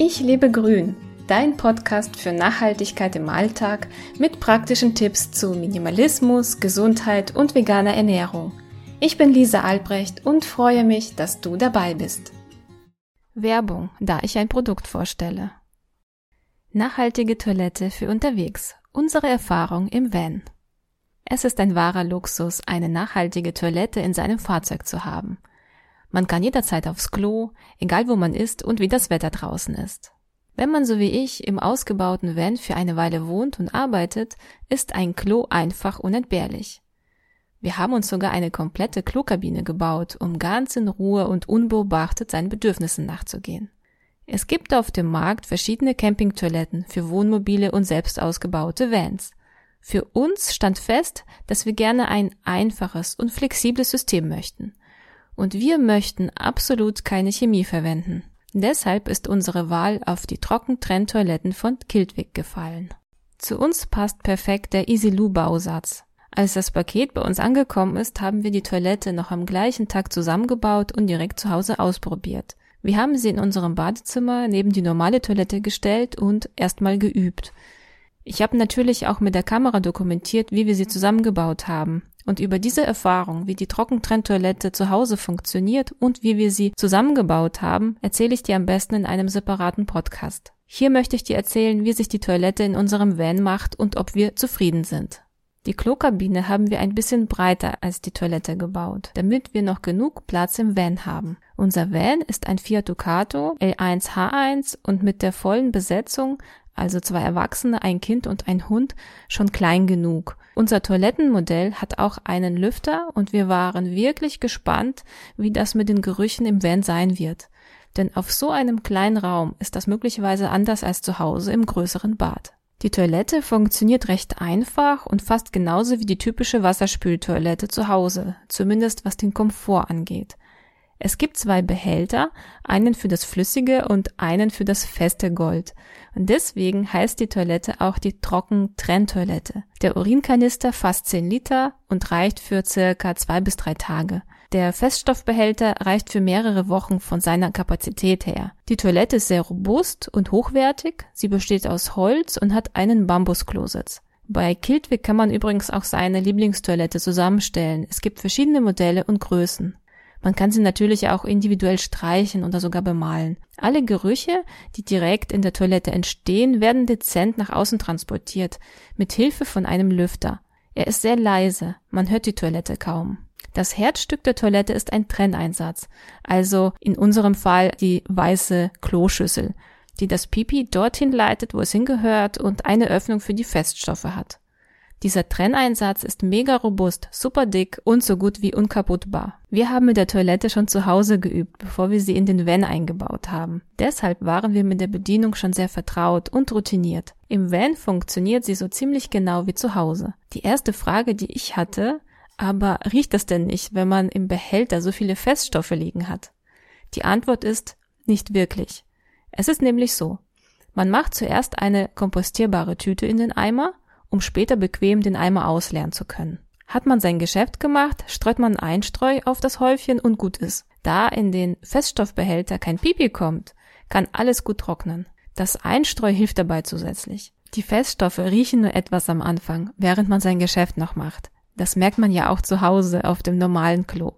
Ich lebe grün, dein Podcast für Nachhaltigkeit im Alltag mit praktischen Tipps zu Minimalismus, Gesundheit und veganer Ernährung. Ich bin Lisa Albrecht und freue mich, dass du dabei bist. Werbung, da ich ein Produkt vorstelle. Nachhaltige Toilette für unterwegs. Unsere Erfahrung im Van. Es ist ein wahrer Luxus, eine nachhaltige Toilette in seinem Fahrzeug zu haben. Man kann jederzeit aufs Klo, egal wo man ist und wie das Wetter draußen ist. Wenn man so wie ich im ausgebauten Van für eine Weile wohnt und arbeitet, ist ein Klo einfach unentbehrlich. Wir haben uns sogar eine komplette Klokabine gebaut, um ganz in Ruhe und unbeobachtet seinen Bedürfnissen nachzugehen. Es gibt auf dem Markt verschiedene Campingtoiletten für Wohnmobile und selbst ausgebaute Vans. Für uns stand fest, dass wir gerne ein einfaches und flexibles System möchten. Und wir möchten absolut keine Chemie verwenden. Deshalb ist unsere Wahl auf die Trockentrenntoiletten von Kiltwick gefallen. Zu uns passt perfekt der EasyLoo Bausatz. Als das Paket bei uns angekommen ist, haben wir die Toilette noch am gleichen Tag zusammengebaut und direkt zu Hause ausprobiert. Wir haben sie in unserem Badezimmer neben die normale Toilette gestellt und erstmal geübt. Ich habe natürlich auch mit der Kamera dokumentiert, wie wir sie zusammengebaut haben. Und über diese Erfahrung, wie die Trockentrenntoilette zu Hause funktioniert und wie wir sie zusammengebaut haben, erzähle ich dir am besten in einem separaten Podcast. Hier möchte ich dir erzählen, wie sich die Toilette in unserem Van macht und ob wir zufrieden sind. Die Klokabine haben wir ein bisschen breiter als die Toilette gebaut, damit wir noch genug Platz im Van haben. Unser Van ist ein Fiat Ducato L1H1 und mit der vollen Besetzung also zwei Erwachsene, ein Kind und ein Hund, schon klein genug. Unser Toilettenmodell hat auch einen Lüfter und wir waren wirklich gespannt, wie das mit den Gerüchen im Van sein wird. Denn auf so einem kleinen Raum ist das möglicherweise anders als zu Hause im größeren Bad. Die Toilette funktioniert recht einfach und fast genauso wie die typische Wasserspültoilette zu Hause, zumindest was den Komfort angeht. Es gibt zwei Behälter, einen für das flüssige und einen für das feste Gold. Und deswegen heißt die Toilette auch die Trocken-Trenntoilette. Der Urinkanister fasst 10 Liter und reicht für circa zwei bis drei Tage. Der Feststoffbehälter reicht für mehrere Wochen von seiner Kapazität her. Die Toilette ist sehr robust und hochwertig. Sie besteht aus Holz und hat einen Bambusklositz. Bei Kiltwick kann man übrigens auch seine Lieblingstoilette zusammenstellen. Es gibt verschiedene Modelle und Größen. Man kann sie natürlich auch individuell streichen oder sogar bemalen. Alle Gerüche, die direkt in der Toilette entstehen, werden dezent nach außen transportiert, mit Hilfe von einem Lüfter. Er ist sehr leise, man hört die Toilette kaum. Das Herzstück der Toilette ist ein Trenneinsatz, also in unserem Fall die weiße Kloschüssel, die das Pipi dorthin leitet, wo es hingehört und eine Öffnung für die Feststoffe hat. Dieser Trenneinsatz ist mega robust, super dick und so gut wie unkaputtbar. Wir haben mit der Toilette schon zu Hause geübt, bevor wir sie in den Van eingebaut haben. Deshalb waren wir mit der Bedienung schon sehr vertraut und routiniert. Im Van funktioniert sie so ziemlich genau wie zu Hause. Die erste Frage, die ich hatte, aber riecht das denn nicht, wenn man im Behälter so viele Feststoffe liegen hat? Die Antwort ist nicht wirklich. Es ist nämlich so. Man macht zuerst eine kompostierbare Tüte in den Eimer um später bequem den Eimer ausleeren zu können. Hat man sein Geschäft gemacht, streut man Einstreu auf das Häufchen und gut ist. Da in den Feststoffbehälter kein Pipi kommt, kann alles gut trocknen. Das Einstreu hilft dabei zusätzlich. Die Feststoffe riechen nur etwas am Anfang, während man sein Geschäft noch macht. Das merkt man ja auch zu Hause auf dem normalen Klo.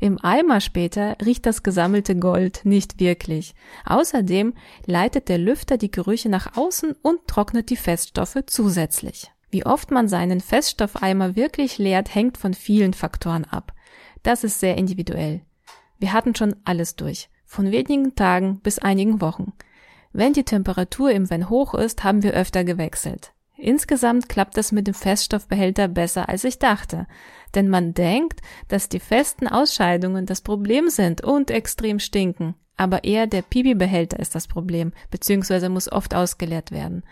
Im Eimer später riecht das gesammelte Gold nicht wirklich. Außerdem leitet der Lüfter die Gerüche nach außen und trocknet die Feststoffe zusätzlich. Wie oft man seinen Feststoffeimer wirklich leert, hängt von vielen Faktoren ab. Das ist sehr individuell. Wir hatten schon alles durch, von wenigen Tagen bis einigen Wochen. Wenn die Temperatur im Van hoch ist, haben wir öfter gewechselt. Insgesamt klappt es mit dem Feststoffbehälter besser, als ich dachte. Denn man denkt, dass die festen Ausscheidungen das Problem sind und extrem stinken. Aber eher der Pipi-Behälter ist das Problem, beziehungsweise muss oft ausgeleert werden.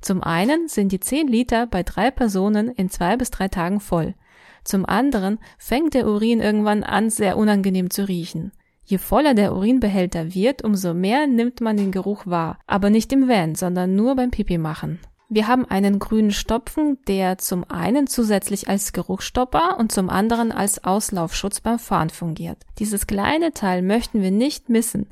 Zum einen sind die 10 Liter bei drei Personen in zwei bis drei Tagen voll. Zum anderen fängt der Urin irgendwann an, sehr unangenehm zu riechen. Je voller der Urinbehälter wird, umso mehr nimmt man den Geruch wahr, aber nicht im Van, sondern nur beim Pipi machen. Wir haben einen grünen Stopfen, der zum einen zusätzlich als Geruchsstopper und zum anderen als Auslaufschutz beim Fahren fungiert. Dieses kleine Teil möchten wir nicht missen.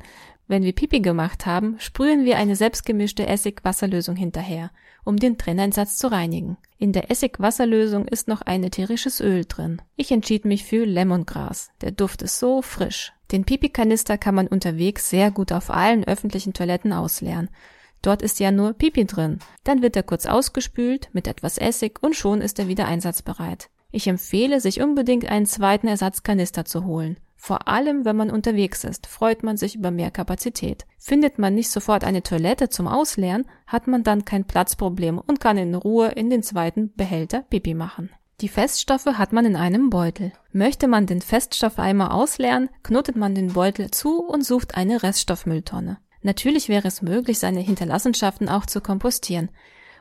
Wenn wir Pipi gemacht haben, sprühen wir eine selbstgemischte Essig-Wasserlösung hinterher, um den Trenneinsatz zu reinigen. In der Essig-Wasserlösung ist noch ein ätherisches Öl drin. Ich entschied mich für Lemongras. Der Duft ist so frisch. Den Pipi-Kanister kann man unterwegs sehr gut auf allen öffentlichen Toiletten ausleeren. Dort ist ja nur Pipi drin. Dann wird er kurz ausgespült mit etwas Essig und schon ist er wieder einsatzbereit. Ich empfehle, sich unbedingt einen zweiten Ersatzkanister zu holen. Vor allem, wenn man unterwegs ist, freut man sich über mehr Kapazität. Findet man nicht sofort eine Toilette zum Ausleeren, hat man dann kein Platzproblem und kann in Ruhe in den zweiten Behälter Pipi machen. Die Feststoffe hat man in einem Beutel. Möchte man den Feststoffeimer ausleeren, knotet man den Beutel zu und sucht eine Reststoffmülltonne. Natürlich wäre es möglich, seine Hinterlassenschaften auch zu kompostieren.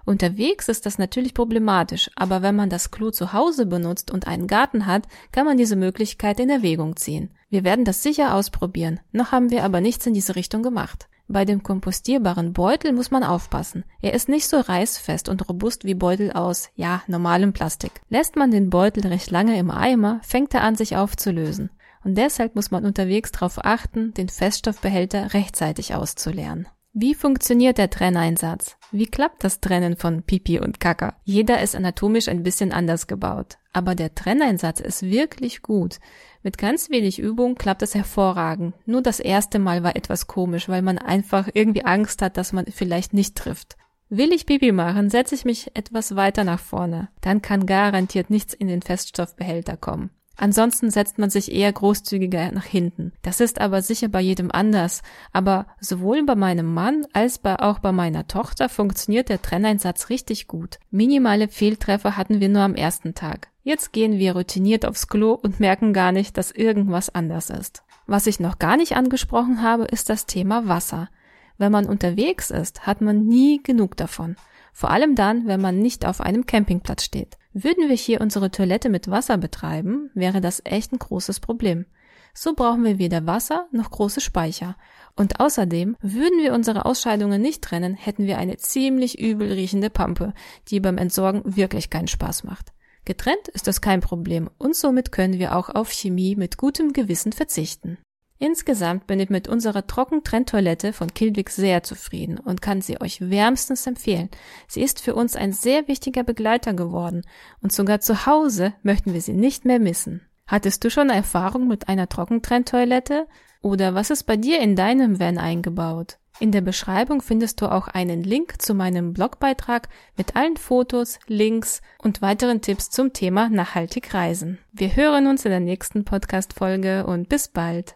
Unterwegs ist das natürlich problematisch, aber wenn man das Klo zu Hause benutzt und einen Garten hat, kann man diese Möglichkeit in Erwägung ziehen. Wir werden das sicher ausprobieren, noch haben wir aber nichts in diese Richtung gemacht. Bei dem kompostierbaren Beutel muss man aufpassen. Er ist nicht so reißfest und robust wie Beutel aus, ja, normalem Plastik. Lässt man den Beutel recht lange im Eimer, fängt er an sich aufzulösen. Und deshalb muss man unterwegs darauf achten, den Feststoffbehälter rechtzeitig auszuleeren. Wie funktioniert der Trenneinsatz? Wie klappt das Trennen von Pipi und Kaka? Jeder ist anatomisch ein bisschen anders gebaut. Aber der Trenneinsatz ist wirklich gut. Mit ganz wenig Übung klappt es hervorragend. Nur das erste Mal war etwas komisch, weil man einfach irgendwie Angst hat, dass man vielleicht nicht trifft. Will ich Pipi machen, setze ich mich etwas weiter nach vorne. Dann kann garantiert nichts in den Feststoffbehälter kommen. Ansonsten setzt man sich eher großzügiger nach hinten. Das ist aber sicher bei jedem anders. Aber sowohl bei meinem Mann als auch bei meiner Tochter funktioniert der Trenneinsatz richtig gut. Minimale Fehltreffer hatten wir nur am ersten Tag. Jetzt gehen wir routiniert aufs Klo und merken gar nicht, dass irgendwas anders ist. Was ich noch gar nicht angesprochen habe, ist das Thema Wasser. Wenn man unterwegs ist, hat man nie genug davon. Vor allem dann, wenn man nicht auf einem Campingplatz steht. Würden wir hier unsere Toilette mit Wasser betreiben, wäre das echt ein großes Problem. So brauchen wir weder Wasser noch große Speicher. Und außerdem, würden wir unsere Ausscheidungen nicht trennen, hätten wir eine ziemlich übel riechende Pampe, die beim Entsorgen wirklich keinen Spaß macht. Getrennt ist das kein Problem und somit können wir auch auf Chemie mit gutem Gewissen verzichten. Insgesamt bin ich mit unserer Trockentrenntoilette von Kilwig sehr zufrieden und kann sie euch wärmstens empfehlen. Sie ist für uns ein sehr wichtiger Begleiter geworden und sogar zu Hause möchten wir sie nicht mehr missen. Hattest du schon Erfahrung mit einer Trockentrenntoilette? Oder was ist bei dir in deinem Van eingebaut? In der Beschreibung findest du auch einen Link zu meinem Blogbeitrag mit allen Fotos, Links und weiteren Tipps zum Thema nachhaltig reisen. Wir hören uns in der nächsten Podcast-Folge und bis bald.